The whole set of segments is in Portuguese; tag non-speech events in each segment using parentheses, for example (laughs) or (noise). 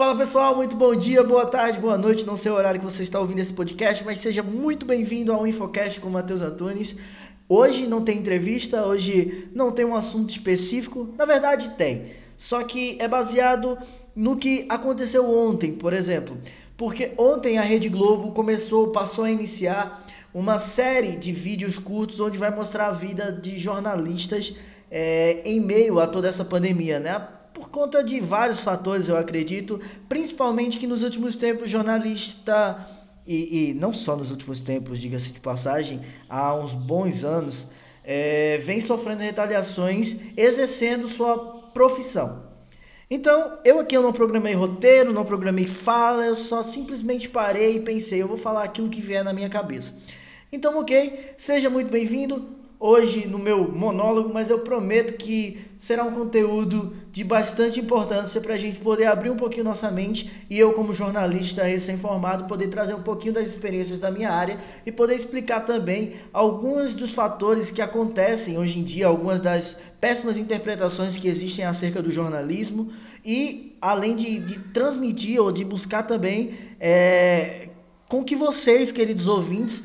Fala pessoal, muito bom dia, boa tarde, boa noite, não sei o horário que você está ouvindo esse podcast, mas seja muito bem-vindo ao Infocast com o Matheus Antunes. Hoje não tem entrevista, hoje não tem um assunto específico, na verdade tem, só que é baseado no que aconteceu ontem, por exemplo, porque ontem a Rede Globo começou, passou a iniciar uma série de vídeos curtos onde vai mostrar a vida de jornalistas é, em meio a toda essa pandemia, né? Conta de vários fatores, eu acredito, principalmente que nos últimos tempos jornalista e, e não só nos últimos tempos, diga-se de passagem, há uns bons anos, é, vem sofrendo retaliações exercendo sua profissão. Então, eu aqui eu não programei roteiro, não programei fala, eu só simplesmente parei e pensei, eu vou falar aquilo que vier na minha cabeça. Então, ok, seja muito bem-vindo hoje no meu monólogo, mas eu prometo que será um conteúdo de bastante importância para a gente poder abrir um pouquinho nossa mente e eu, como jornalista recém-formado, poder trazer um pouquinho das experiências da minha área e poder explicar também alguns dos fatores que acontecem hoje em dia, algumas das péssimas interpretações que existem acerca do jornalismo e além de, de transmitir ou de buscar também é, com que vocês, queridos ouvintes,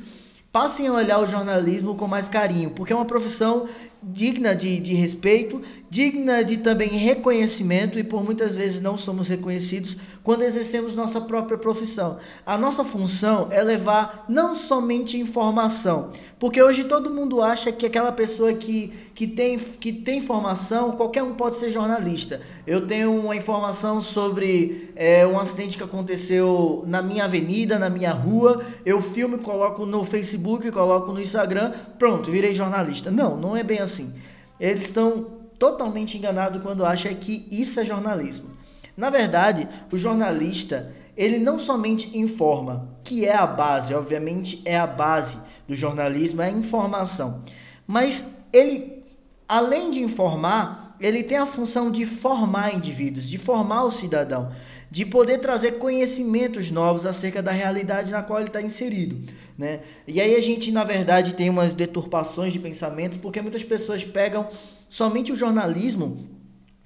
passem a olhar o jornalismo com mais carinho, porque é uma profissão digna de, de respeito, digna de também reconhecimento e por muitas vezes não somos reconhecidos quando exercemos nossa própria profissão. A nossa função é levar não somente informação, porque hoje todo mundo acha que aquela pessoa que, que, tem, que tem informação, qualquer um pode ser jornalista. Eu tenho uma informação sobre é, um acidente que aconteceu na minha avenida, na minha rua, eu filmo, coloco no Facebook, coloco no Instagram, pronto, virei jornalista. Não, não é bem assim. Eles estão totalmente enganados quando acham que isso é jornalismo. Na verdade, o jornalista, ele não somente informa, que é a base, obviamente é a base do jornalismo é a informação. Mas ele, além de informar, ele tem a função de formar indivíduos, de formar o cidadão, de poder trazer conhecimentos novos acerca da realidade na qual ele está inserido. Né? E aí a gente, na verdade, tem umas deturpações de pensamentos, porque muitas pessoas pegam somente o jornalismo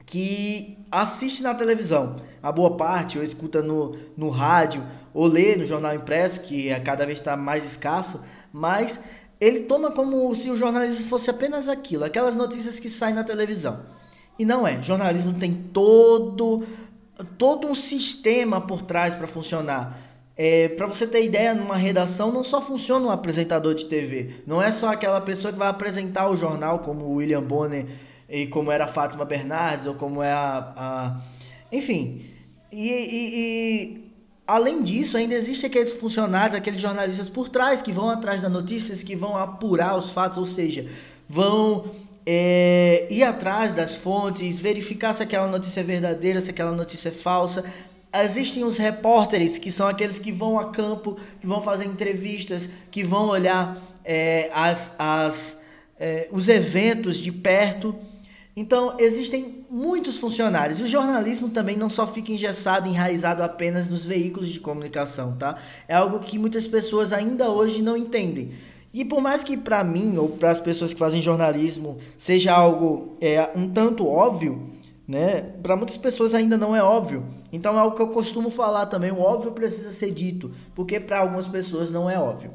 que assiste na televisão. A boa parte, ou escuta no, no rádio, ou lê no jornal impresso, que é cada vez está mais escasso, mas ele toma como se o jornalismo fosse apenas aquilo, aquelas notícias que saem na televisão. E não é. Jornalismo tem todo todo um sistema por trás para funcionar. É, para você ter ideia, numa redação não só funciona um apresentador de TV, não é só aquela pessoa que vai apresentar o jornal, como o William Bonner e como era a Fátima Bernardes, ou como é a. a enfim. E, e, e Além disso, ainda existem aqueles funcionários, aqueles jornalistas por trás que vão atrás das notícias, que vão apurar os fatos, ou seja, vão é, ir atrás das fontes, verificar se aquela notícia é verdadeira, se aquela notícia é falsa. Existem os repórteres, que são aqueles que vão a campo, que vão fazer entrevistas, que vão olhar é, as, as, é, os eventos de perto. Então, existem muitos funcionários. E o jornalismo também não só fica engessado, enraizado apenas nos veículos de comunicação, tá? É algo que muitas pessoas ainda hoje não entendem. E por mais que para mim ou para as pessoas que fazem jornalismo seja algo é, um tanto óbvio, né? Para muitas pessoas ainda não é óbvio. Então é algo que eu costumo falar também. O óbvio precisa ser dito, porque para algumas pessoas não é óbvio.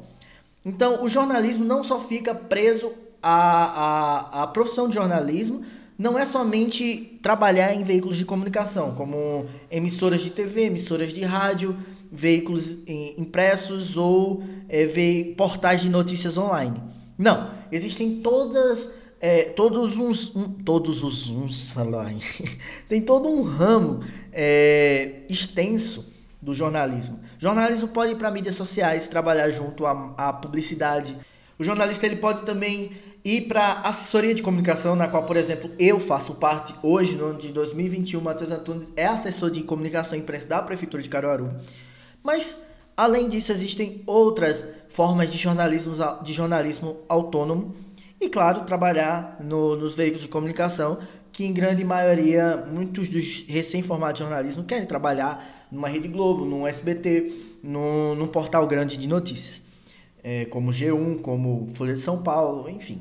Então o jornalismo não só fica preso à, à, à profissão de jornalismo, não é somente trabalhar em veículos de comunicação, como emissoras de TV, emissoras de rádio, veículos impressos ou é, portais de notícias online. Não, existem todas, é, todos uns, um, todos os uns, (laughs) (laughs) tem todo um ramo é, extenso do jornalismo. Jornalismo pode ir para mídias sociais, trabalhar junto à, à publicidade. O jornalista ele pode também e para assessoria de comunicação, na qual, por exemplo, eu faço parte hoje, no ano de 2021, Matheus Antunes é assessor de comunicação e imprensa da Prefeitura de Caruaru. Mas, além disso, existem outras formas de jornalismo, de jornalismo autônomo e, claro, trabalhar no, nos veículos de comunicação, que em grande maioria, muitos dos recém-formados de jornalismo querem trabalhar numa Rede Globo, num SBT, num, num portal grande de notícias é, como G1, como Folha de São Paulo, enfim.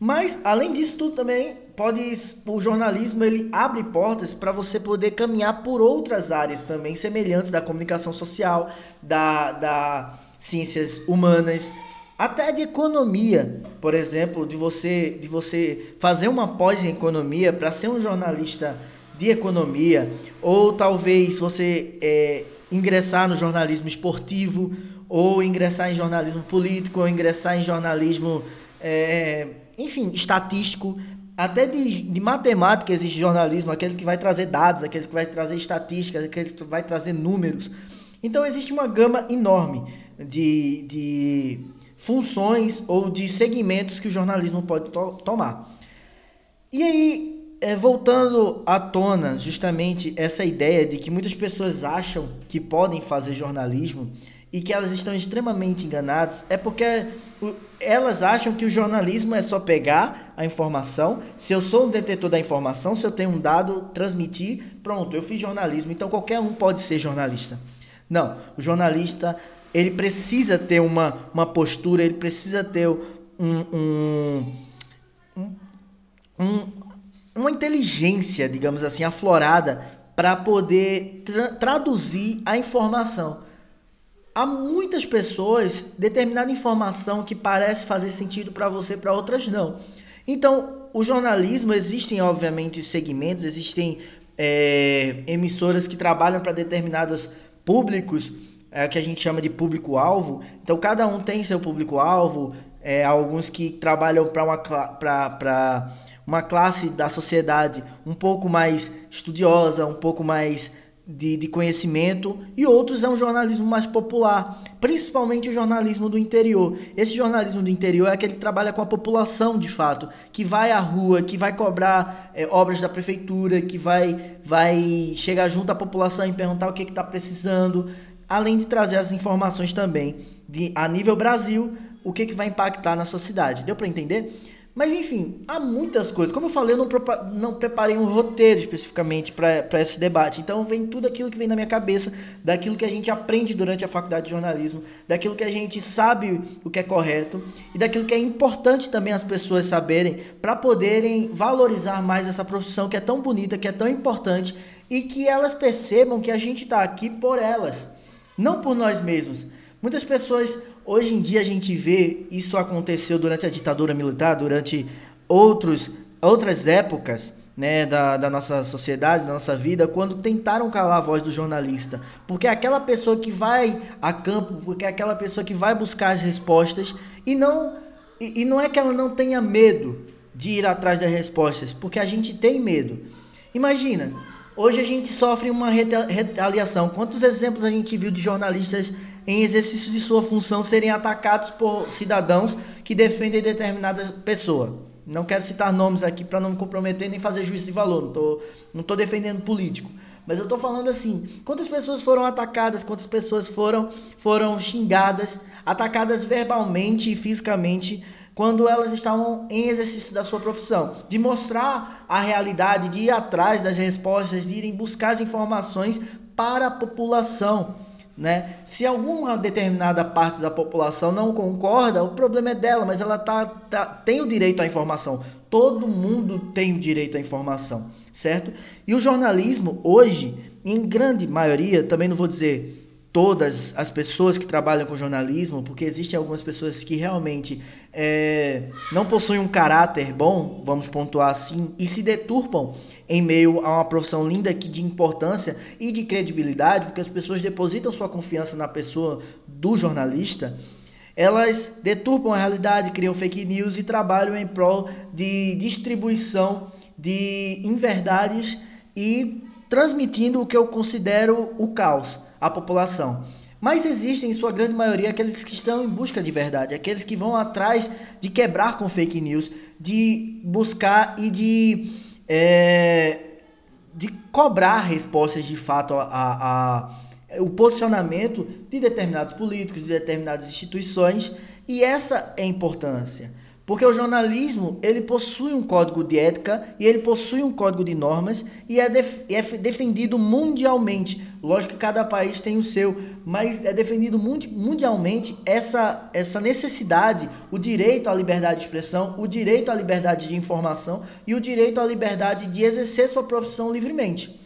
Mas, além disso tudo também, pode o jornalismo ele abre portas para você poder caminhar por outras áreas também semelhantes da comunicação social, da, da ciências humanas, até de economia, por exemplo, de você de você fazer uma pós em economia para ser um jornalista de economia, ou talvez você é, ingressar no jornalismo esportivo, ou ingressar em jornalismo político, ou ingressar em jornalismo, é, enfim, estatístico. Até de, de matemática existe jornalismo, aquele que vai trazer dados, aquele que vai trazer estatísticas, aquele que vai trazer números. Então existe uma gama enorme de, de funções ou de segmentos que o jornalismo pode to tomar. E aí, é, voltando à tona justamente essa ideia de que muitas pessoas acham que podem fazer jornalismo e que elas estão extremamente enganadas, é porque elas acham que o jornalismo é só pegar a informação. Se eu sou um detetor da informação, se eu tenho um dado, transmitir, pronto, eu fiz jornalismo. Então qualquer um pode ser jornalista. Não, o jornalista ele precisa ter uma, uma postura, ele precisa ter um, um, um, uma inteligência, digamos assim, aflorada para poder tra traduzir a informação. Há muitas pessoas, determinada informação que parece fazer sentido para você, para outras não. Então, o jornalismo, existem obviamente segmentos, existem é, emissoras que trabalham para determinados públicos, é, que a gente chama de público-alvo. Então, cada um tem seu público-alvo. É, alguns que trabalham para uma, pra, uma classe da sociedade um pouco mais estudiosa, um pouco mais de, de conhecimento, e outros é um jornalismo mais popular, principalmente o jornalismo do interior. Esse jornalismo do interior é aquele que trabalha com a população de fato, que vai à rua, que vai cobrar é, obras da prefeitura, que vai, vai chegar junto à população e perguntar o que está precisando, além de trazer as informações também de, a nível Brasil, o que, que vai impactar na sua cidade. Deu para entender? Mas enfim, há muitas coisas. Como eu falei, eu não, não preparei um roteiro especificamente para esse debate. Então vem tudo aquilo que vem na minha cabeça, daquilo que a gente aprende durante a faculdade de jornalismo, daquilo que a gente sabe o que é correto e daquilo que é importante também as pessoas saberem para poderem valorizar mais essa profissão que é tão bonita, que é tão importante e que elas percebam que a gente está aqui por elas não por nós mesmos. Muitas pessoas, hoje em dia a gente vê, isso aconteceu durante a ditadura militar, durante outros, outras épocas né, da, da nossa sociedade, da nossa vida, quando tentaram calar a voz do jornalista. Porque é aquela pessoa que vai a campo, porque é aquela pessoa que vai buscar as respostas e não, e, e não é que ela não tenha medo de ir atrás das respostas, porque a gente tem medo. Imagina, Hoje a gente sofre uma retaliação. Quantos exemplos a gente viu de jornalistas em exercício de sua função serem atacados por cidadãos que defendem determinada pessoa? Não quero citar nomes aqui para não me comprometer nem fazer juízo de valor. Não estou não tô defendendo político. Mas eu estou falando assim: quantas pessoas foram atacadas, quantas pessoas foram, foram xingadas, atacadas verbalmente e fisicamente quando elas estavam em exercício da sua profissão, de mostrar a realidade, de ir atrás das respostas, de irem buscar as informações para a população. Né? Se alguma determinada parte da população não concorda, o problema é dela, mas ela tá, tá, tem o direito à informação. Todo mundo tem o direito à informação, certo? E o jornalismo, hoje, em grande maioria, também não vou dizer todas as pessoas que trabalham com jornalismo, porque existem algumas pessoas que realmente é, não possuem um caráter bom, vamos pontuar assim, e se deturpam em meio a uma profissão linda aqui de importância e de credibilidade, porque as pessoas depositam sua confiança na pessoa do jornalista. Elas deturpam a realidade, criam fake news e trabalham em prol de distribuição de inverdades e transmitindo o que eu considero o caos a população. Mas existem, em sua grande maioria, aqueles que estão em busca de verdade, aqueles que vão atrás de quebrar com fake news, de buscar e de, é, de cobrar respostas de fato a, a, a, o posicionamento de determinados políticos, de determinadas instituições. E essa é a importância. Porque o jornalismo, ele possui um código de ética e ele possui um código de normas e é, def é defendido mundialmente. Lógico que cada país tem o seu, mas é defendido mundialmente essa, essa necessidade, o direito à liberdade de expressão, o direito à liberdade de informação e o direito à liberdade de exercer sua profissão livremente.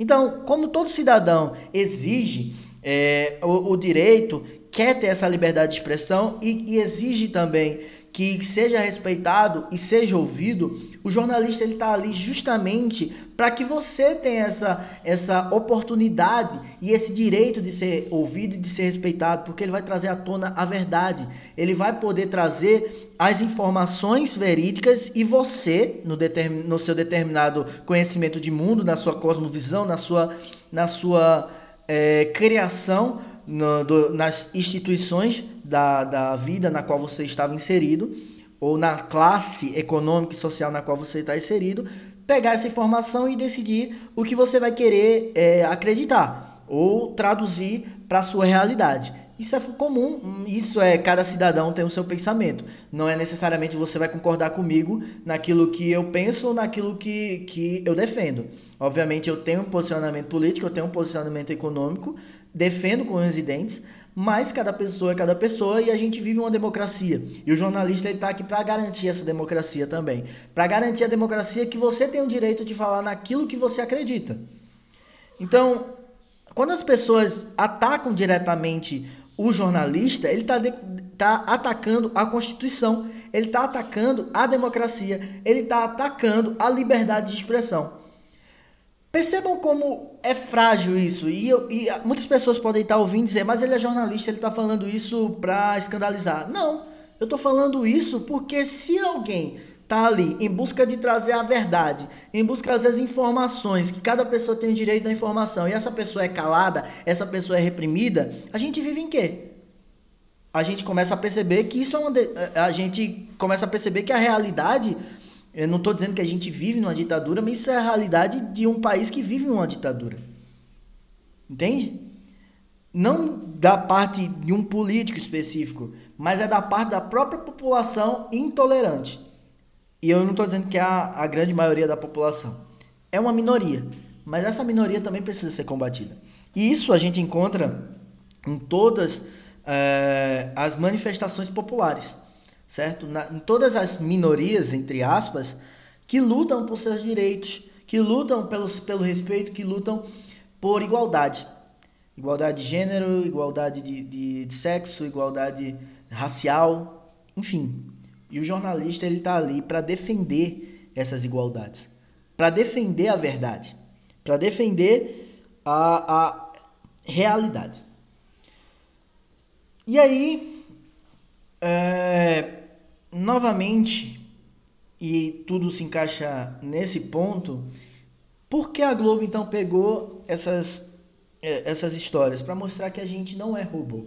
Então, como todo cidadão exige é, o, o, direito, quer ter essa liberdade de expressão e, e exige também que seja respeitado e seja ouvido, o jornalista ele está ali justamente para que você tenha essa, essa oportunidade e esse direito de ser ouvido e de ser respeitado, porque ele vai trazer à tona a verdade, ele vai poder trazer as informações verídicas e você, no, determin, no seu determinado conhecimento de mundo, na sua cosmovisão, na sua, na sua é, criação, no, do, nas instituições da, da vida na qual você estava inserido, ou na classe econômica e social na qual você está inserido, pegar essa informação e decidir o que você vai querer é, acreditar ou traduzir para a sua realidade. Isso é comum, isso é cada cidadão tem o seu pensamento. Não é necessariamente você vai concordar comigo naquilo que eu penso ou naquilo que, que eu defendo. Obviamente eu tenho um posicionamento político, eu tenho um posicionamento econômico, defendo com os dentes, mas cada pessoa é cada pessoa e a gente vive uma democracia. E o jornalista está aqui para garantir essa democracia também. Para garantir a democracia que você tem o direito de falar naquilo que você acredita. Então, quando as pessoas atacam diretamente o jornalista, ele está tá atacando a Constituição, ele está atacando a democracia, ele está atacando a liberdade de expressão. Percebam como é frágil isso. E, eu, e muitas pessoas podem estar ouvindo dizer, mas ele é jornalista, ele está falando isso para escandalizar. Não, eu estou falando isso porque se alguém está ali em busca de trazer a verdade, em busca das informações, que cada pessoa tem o direito da informação, e essa pessoa é calada, essa pessoa é reprimida, a gente vive em quê? A gente começa a perceber que isso é uma. De... A gente começa a perceber que a realidade eu não estou dizendo que a gente vive numa ditadura, mas isso é a realidade de um país que vive numa ditadura. Entende? Não da parte de um político específico, mas é da parte da própria população intolerante. E eu não estou dizendo que é a, a grande maioria da população. É uma minoria. Mas essa minoria também precisa ser combatida. E isso a gente encontra em todas é, as manifestações populares certo? Na, em todas as minorias, entre aspas, que lutam por seus direitos, que lutam pelos, pelo respeito, que lutam por igualdade. Igualdade de gênero, igualdade de, de, de sexo, igualdade racial, enfim. E o jornalista ele está ali para defender essas igualdades, para defender a verdade, para defender a, a realidade. E aí, é, novamente, e tudo se encaixa nesse ponto, por que a Globo então pegou essas, é, essas histórias? Para mostrar que a gente não é robô,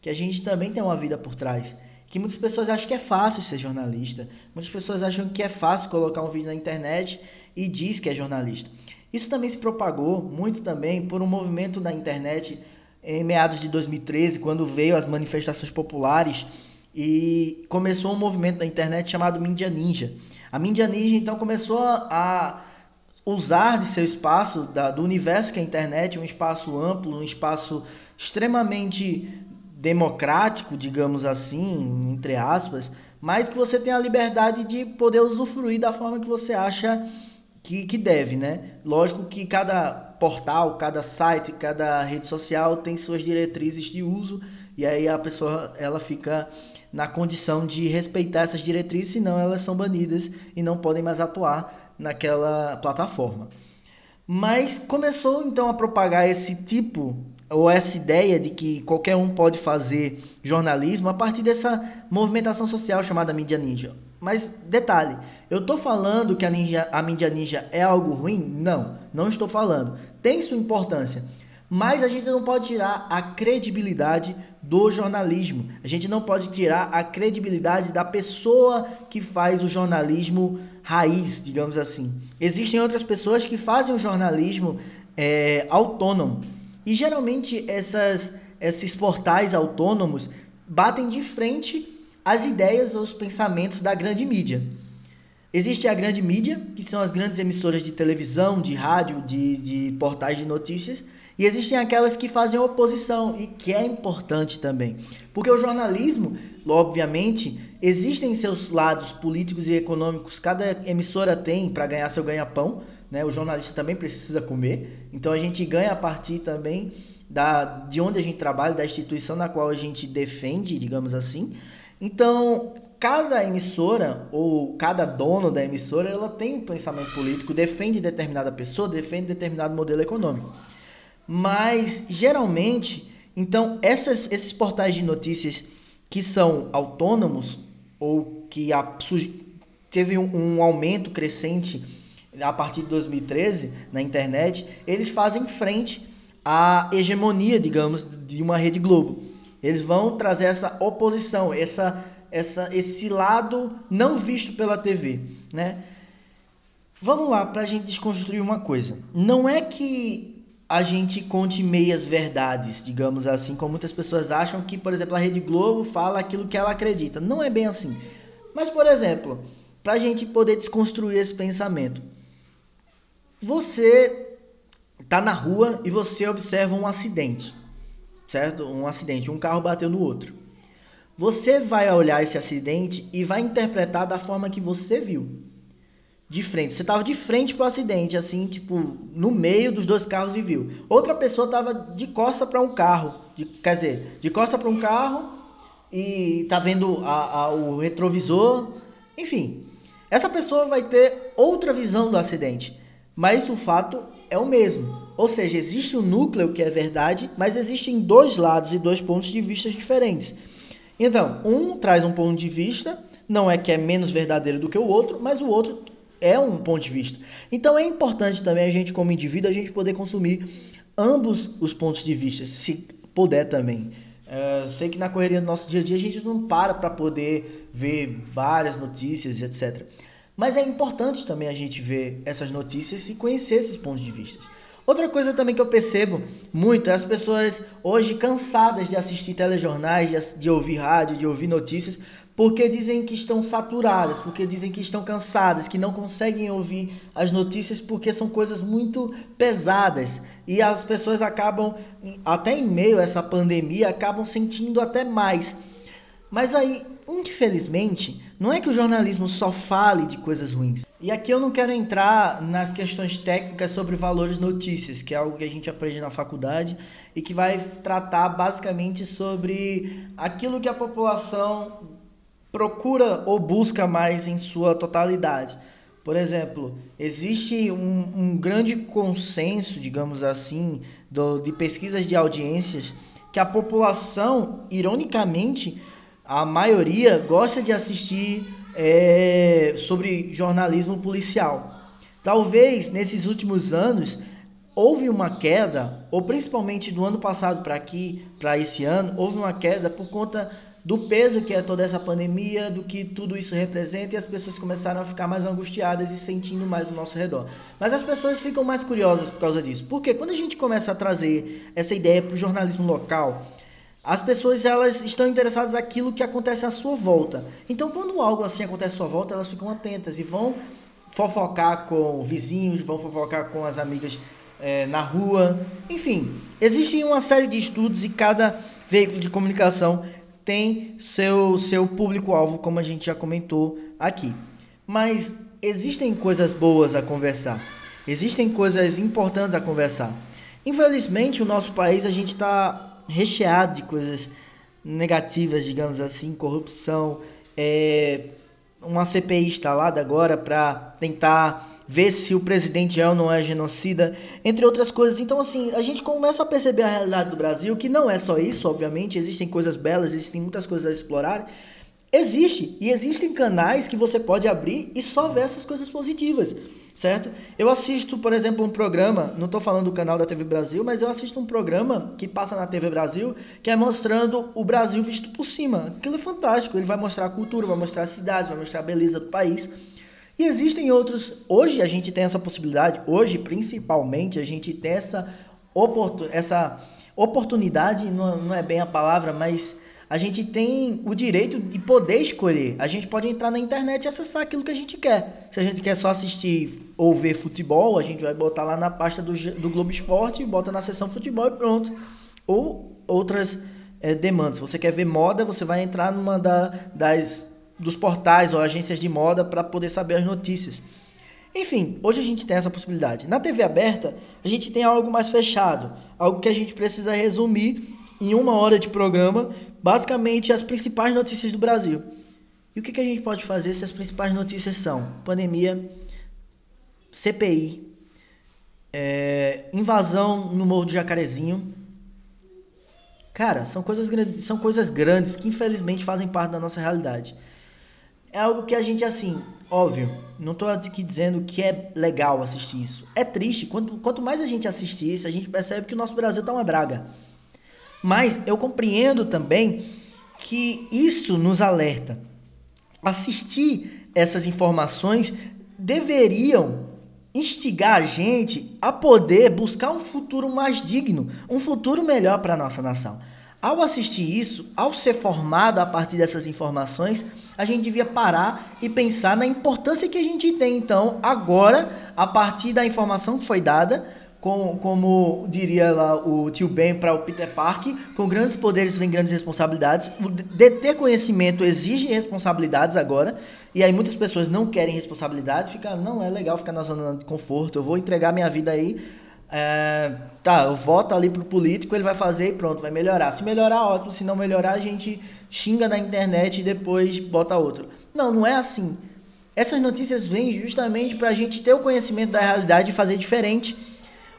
que a gente também tem uma vida por trás. Que muitas pessoas acham que é fácil ser jornalista, muitas pessoas acham que é fácil colocar um vídeo na internet e diz que é jornalista. Isso também se propagou muito também por um movimento da internet em meados de 2013, quando veio as manifestações populares e começou um movimento na internet chamado Mídia Ninja. A Mídia Ninja então começou a usar de seu espaço, da, do universo que é a internet, um espaço amplo, um espaço extremamente democrático, digamos assim, entre aspas, mas que você tem a liberdade de poder usufruir da forma que você acha que, que deve, né? Lógico que cada portal, cada site, cada rede social tem suas diretrizes de uso e aí a pessoa ela fica na condição de respeitar essas diretrizes, senão elas são banidas e não podem mais atuar naquela plataforma. Mas começou então a propagar esse tipo ou essa ideia de que qualquer um pode fazer jornalismo a partir dessa movimentação social chamada mídia ninja. Mas detalhe, eu estou falando que a, ninja, a mídia ninja é algo ruim? Não, não estou falando. Tem sua importância, mas a gente não pode tirar a credibilidade do jornalismo. A gente não pode tirar a credibilidade da pessoa que faz o jornalismo raiz, digamos assim. Existem outras pessoas que fazem o jornalismo é, autônomo. E geralmente essas, esses portais autônomos batem de frente as ideias ou os pensamentos da grande mídia. Existe a grande mídia, que são as grandes emissoras de televisão, de rádio, de, de portais de notícias, e existem aquelas que fazem oposição, e que é importante também. Porque o jornalismo, obviamente, existem seus lados políticos e econômicos, cada emissora tem para ganhar seu ganha-pão, né? o jornalista também precisa comer, então a gente ganha a partir também da, de onde a gente trabalha, da instituição na qual a gente defende, digamos assim. Então, cada emissora ou cada dono da emissora, ela tem um pensamento político, defende determinada pessoa, defende determinado modelo econômico. Mas geralmente, então essas, esses portais de notícias que são autônomos ou que a, teve um, um aumento crescente a partir de 2013 na internet, eles fazem frente à hegemonia, digamos, de uma rede Globo. Eles vão trazer essa oposição, essa essa, esse lado não visto pela TV, né? Vamos lá para a gente desconstruir uma coisa. Não é que a gente conte meias verdades, digamos assim, como muitas pessoas acham que, por exemplo, a Rede Globo fala aquilo que ela acredita. Não é bem assim. Mas, por exemplo, para a gente poder desconstruir esse pensamento, você está na rua e você observa um acidente, certo? Um acidente, um carro bateu no outro. Você vai olhar esse acidente e vai interpretar da forma que você viu. De frente. Você estava de frente para o acidente, assim, tipo, no meio dos dois carros e viu. Outra pessoa estava de costa para um carro. De, quer dizer, de costa para um carro e tá vendo a, a, o retrovisor. Enfim, essa pessoa vai ter outra visão do acidente. Mas o fato é o mesmo. Ou seja, existe um núcleo que é verdade, mas existem dois lados e dois pontos de vista diferentes. Então, um traz um ponto de vista, não é que é menos verdadeiro do que o outro, mas o outro é um ponto de vista. Então é importante também a gente, como indivíduo, a gente poder consumir ambos os pontos de vista, se puder também. É, sei que na correria do nosso dia a dia a gente não para para poder ver várias notícias, etc. Mas é importante também a gente ver essas notícias e conhecer esses pontos de vista. Outra coisa também que eu percebo muito é as pessoas hoje cansadas de assistir telejornais, de, ouvir rádio, de ouvir notícias, porque dizem que estão saturadas, porque dizem que estão cansadas, que não conseguem ouvir as notícias porque são coisas muito pesadas. E as pessoas acabam, até em meio a essa pandemia, acabam sentindo até mais. Mas aí, infelizmente, não é que o jornalismo só fale de coisas ruins. E aqui eu não quero entrar nas questões técnicas sobre valores notícias, que é algo que a gente aprende na faculdade e que vai tratar basicamente sobre aquilo que a população procura ou busca mais em sua totalidade. Por exemplo, existe um, um grande consenso, digamos assim, do, de pesquisas de audiências que a população, ironicamente, a maioria gosta de assistir é, sobre jornalismo policial. Talvez nesses últimos anos houve uma queda, ou principalmente do ano passado para aqui, para esse ano, houve uma queda por conta do peso que é toda essa pandemia, do que tudo isso representa, e as pessoas começaram a ficar mais angustiadas e sentindo mais ao nosso redor. Mas as pessoas ficam mais curiosas por causa disso. Porque quando a gente começa a trazer essa ideia para o jornalismo local, as pessoas elas estão interessadas naquilo que acontece à sua volta. Então, quando algo assim acontece à sua volta, elas ficam atentas e vão fofocar com vizinhos, vão fofocar com as amigas é, na rua. Enfim, existe uma série de estudos e cada veículo de comunicação tem seu, seu público-alvo, como a gente já comentou aqui. Mas existem coisas boas a conversar, existem coisas importantes a conversar. Infelizmente, o nosso país a gente está recheado de coisas negativas, digamos assim, corrupção, é, uma CPI instalada agora para tentar ver se o presidente é ou não é genocida, entre outras coisas. Então, assim, a gente começa a perceber a realidade do Brasil, que não é só isso, obviamente, existem coisas belas, existem muitas coisas a explorar. Existe, e existem canais que você pode abrir e só ver essas coisas positivas certo? Eu assisto, por exemplo, um programa, não estou falando do canal da TV Brasil, mas eu assisto um programa que passa na TV Brasil, que é mostrando o Brasil visto por cima. Aquilo é fantástico, ele vai mostrar a cultura, vai mostrar as cidades, vai mostrar a beleza do país. E existem outros, hoje a gente tem essa possibilidade, hoje principalmente a gente tem essa, oportun, essa oportunidade, não, não é bem a palavra, mas a gente tem o direito de poder escolher. A gente pode entrar na internet e acessar aquilo que a gente quer. Se a gente quer só assistir ou ver futebol, a gente vai botar lá na pasta do, do Globo Esporte, bota na seção futebol e pronto. Ou outras é, demandas. Se você quer ver moda, você vai entrar numa da, das, dos portais ou agências de moda para poder saber as notícias. Enfim, hoje a gente tem essa possibilidade. Na TV aberta, a gente tem algo mais fechado, algo que a gente precisa resumir em uma hora de programa, basicamente as principais notícias do Brasil. E o que, que a gente pode fazer se as principais notícias são pandemia, CPI, é, invasão no Morro do Jacarezinho? Cara, são coisas, são coisas grandes que infelizmente fazem parte da nossa realidade. É algo que a gente, assim, Óbvio, não estou aqui dizendo que é legal assistir isso. É triste. Quanto, quanto mais a gente assistir isso, a gente percebe que o nosso Brasil está uma draga. Mas eu compreendo também que isso nos alerta. Assistir essas informações deveriam instigar a gente a poder buscar um futuro mais digno, um futuro melhor para a nossa nação. Ao assistir isso, ao ser formado a partir dessas informações, a gente devia parar e pensar na importância que a gente tem. Então, agora, a partir da informação que foi dada, com, como diria lá o tio Ben para o Peter Park, com grandes poderes vem grandes responsabilidades. O de ter conhecimento exige responsabilidades agora, e aí muitas pessoas não querem responsabilidades, fica, não é legal ficar na zona de conforto, eu vou entregar minha vida aí é, tá, eu voto ali pro político, ele vai fazer e pronto, vai melhorar. Se melhorar, ótimo. Se não melhorar, a gente xinga na internet e depois bota outro. Não, não é assim. Essas notícias vêm justamente para a gente ter o conhecimento da realidade e fazer diferente.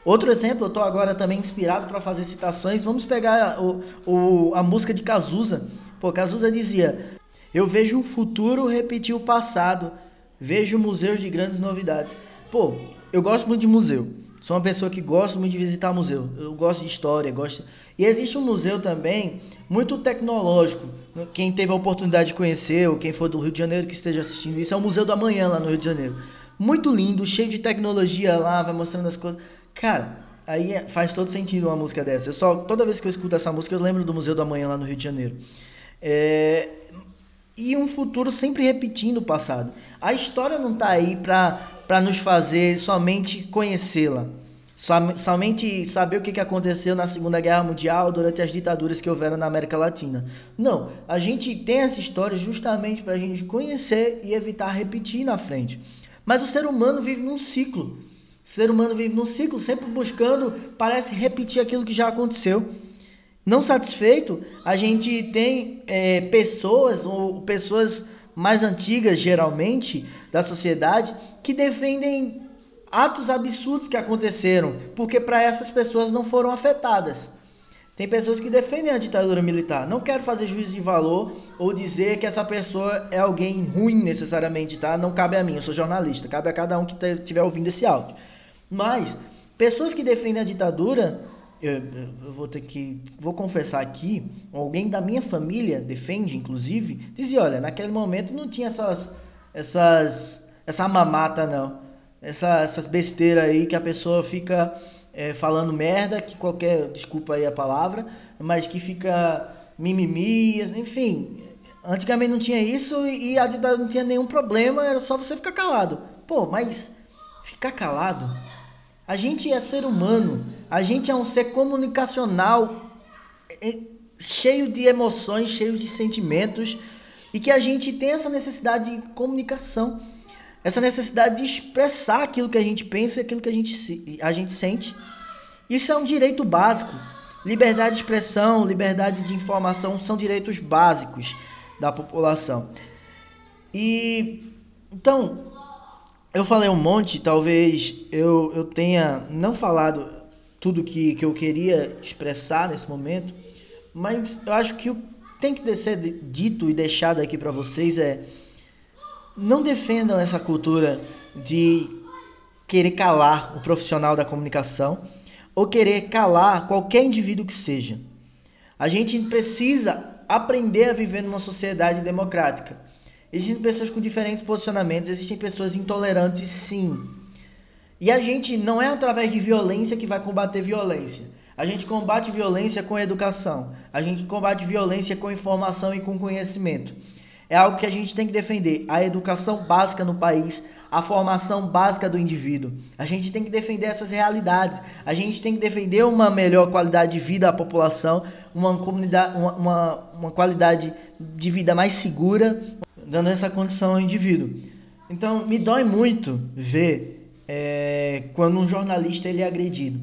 Outro exemplo, eu estou agora também inspirado para fazer citações. Vamos pegar o, o, a música de Cazuza. Pô, Cazuza dizia: Eu vejo o futuro repetir o passado, vejo museus de grandes novidades. Pô, eu gosto muito de museu. Sou uma pessoa que gosta muito de visitar museu. Eu gosto de história, gosto. E existe um museu também muito tecnológico. Quem teve a oportunidade de conhecer, ou quem for do Rio de Janeiro que esteja assistindo isso, é o Museu do Amanhã lá no Rio de Janeiro. Muito lindo, cheio de tecnologia lá, vai mostrando as coisas. Cara, aí é, faz todo sentido uma música dessa. Eu só toda vez que eu escuto essa música, eu lembro do Museu do Amanhã lá no Rio de Janeiro. É, e um futuro sempre repetindo o passado. A história não está aí para nos fazer somente conhecê-la. Somente saber o que aconteceu na Segunda Guerra Mundial durante as ditaduras que houveram na América Latina. Não, a gente tem essa história justamente para a gente conhecer e evitar repetir na frente. Mas o ser humano vive num ciclo. O ser humano vive num ciclo, sempre buscando, parece repetir aquilo que já aconteceu. Não satisfeito, a gente tem é, pessoas, ou pessoas mais antigas, geralmente, da sociedade, que defendem atos absurdos que aconteceram, porque para essas pessoas não foram afetadas. Tem pessoas que defendem a ditadura militar. Não quero fazer juízo de valor ou dizer que essa pessoa é alguém ruim necessariamente, tá? Não cabe a mim, eu sou jornalista, cabe a cada um que estiver ouvindo esse áudio. Mas pessoas que defendem a ditadura eu, eu, vou ter que. Vou confessar aqui, alguém da minha família defende, inclusive, dizia, olha, naquele momento não tinha essas. essas essa mamata, não. Essa, essas besteiras aí que a pessoa fica é, falando merda, que qualquer. Desculpa aí a palavra, mas que fica mimimi, enfim. Antigamente não tinha isso e a ditadura não tinha nenhum problema, era só você ficar calado. Pô, mas ficar calado? A gente é ser humano a gente é um ser comunicacional, é, cheio de emoções, cheio de sentimentos, e que a gente tem essa necessidade de comunicação, essa necessidade de expressar aquilo que a gente pensa aquilo que a gente, a gente sente. Isso é um direito básico. Liberdade de expressão, liberdade de informação são direitos básicos da população. E então, eu falei um monte, talvez eu, eu tenha não falado tudo que, que eu queria expressar nesse momento, mas eu acho que o tem que ser dito e deixado aqui para vocês é não defendam essa cultura de querer calar o profissional da comunicação ou querer calar qualquer indivíduo que seja. A gente precisa aprender a viver numa sociedade democrática. Existem pessoas com diferentes posicionamentos, existem pessoas intolerantes, sim. E a gente não é através de violência que vai combater violência. A gente combate violência com educação. A gente combate violência com informação e com conhecimento. É algo que a gente tem que defender. A educação básica no país, a formação básica do indivíduo. A gente tem que defender essas realidades. A gente tem que defender uma melhor qualidade de vida à população, uma, comunidade, uma, uma, uma qualidade de vida mais segura, dando essa condição ao indivíduo. Então, me dói muito ver é, quando um jornalista ele é agredido.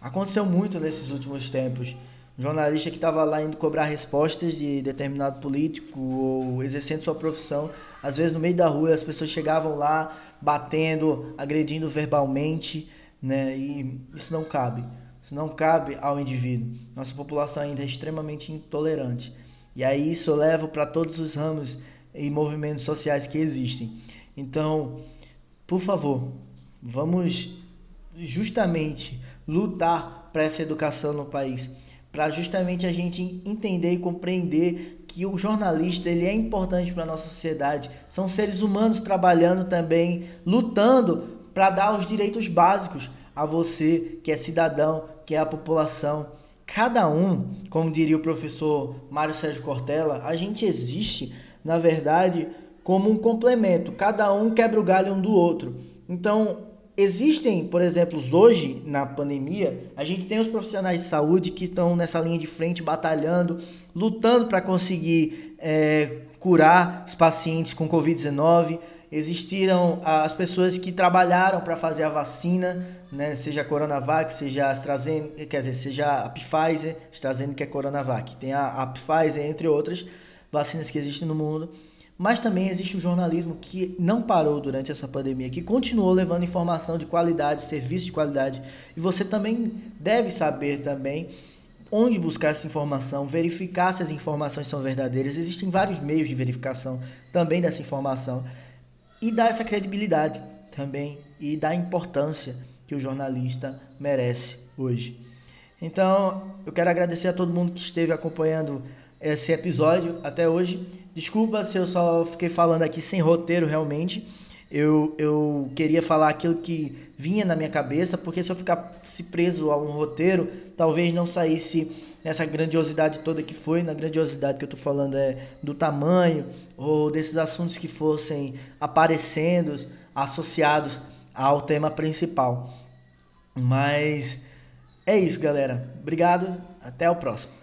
Aconteceu muito nesses últimos tempos. Um jornalista que estava lá indo cobrar respostas de determinado político ou exercendo sua profissão, às vezes no meio da rua as pessoas chegavam lá batendo, agredindo verbalmente, né? E isso não cabe. Isso não cabe ao indivíduo. Nossa população ainda é extremamente intolerante. E aí isso eu levo para todos os ramos e movimentos sociais que existem. Então, por favor, vamos justamente lutar para essa educação no país, para justamente a gente entender e compreender que o jornalista ele é importante para a nossa sociedade. São seres humanos trabalhando também, lutando para dar os direitos básicos a você que é cidadão, que é a população. Cada um, como diria o professor Mário Sérgio Cortella, a gente existe, na verdade, como um complemento. Cada um quebra o galho um do outro. Então, Existem, por exemplo, hoje na pandemia, a gente tem os profissionais de saúde que estão nessa linha de frente batalhando, lutando para conseguir é, curar os pacientes com Covid-19. Existiram as pessoas que trabalharam para fazer a vacina, né, seja a Coronavac, seja a AstraZeneca, quer dizer, seja a Pfizer, AstraZeneca é Coronavac. Tem a, a Pfizer, entre outras vacinas que existem no mundo mas também existe o jornalismo que não parou durante essa pandemia, que continuou levando informação de qualidade, serviço de qualidade. E você também deve saber também onde buscar essa informação, verificar se as informações são verdadeiras. Existem vários meios de verificação também dessa informação e dar essa credibilidade também e dar importância que o jornalista merece hoje. Então, eu quero agradecer a todo mundo que esteve acompanhando esse episódio até hoje. Desculpa se eu só fiquei falando aqui sem roteiro realmente. Eu, eu queria falar aquilo que vinha na minha cabeça, porque se eu ficasse preso a um roteiro, talvez não saísse nessa grandiosidade toda que foi. Na grandiosidade que eu estou falando é do tamanho, ou desses assuntos que fossem aparecendo, associados ao tema principal. Mas é isso, galera. Obrigado. Até o próximo.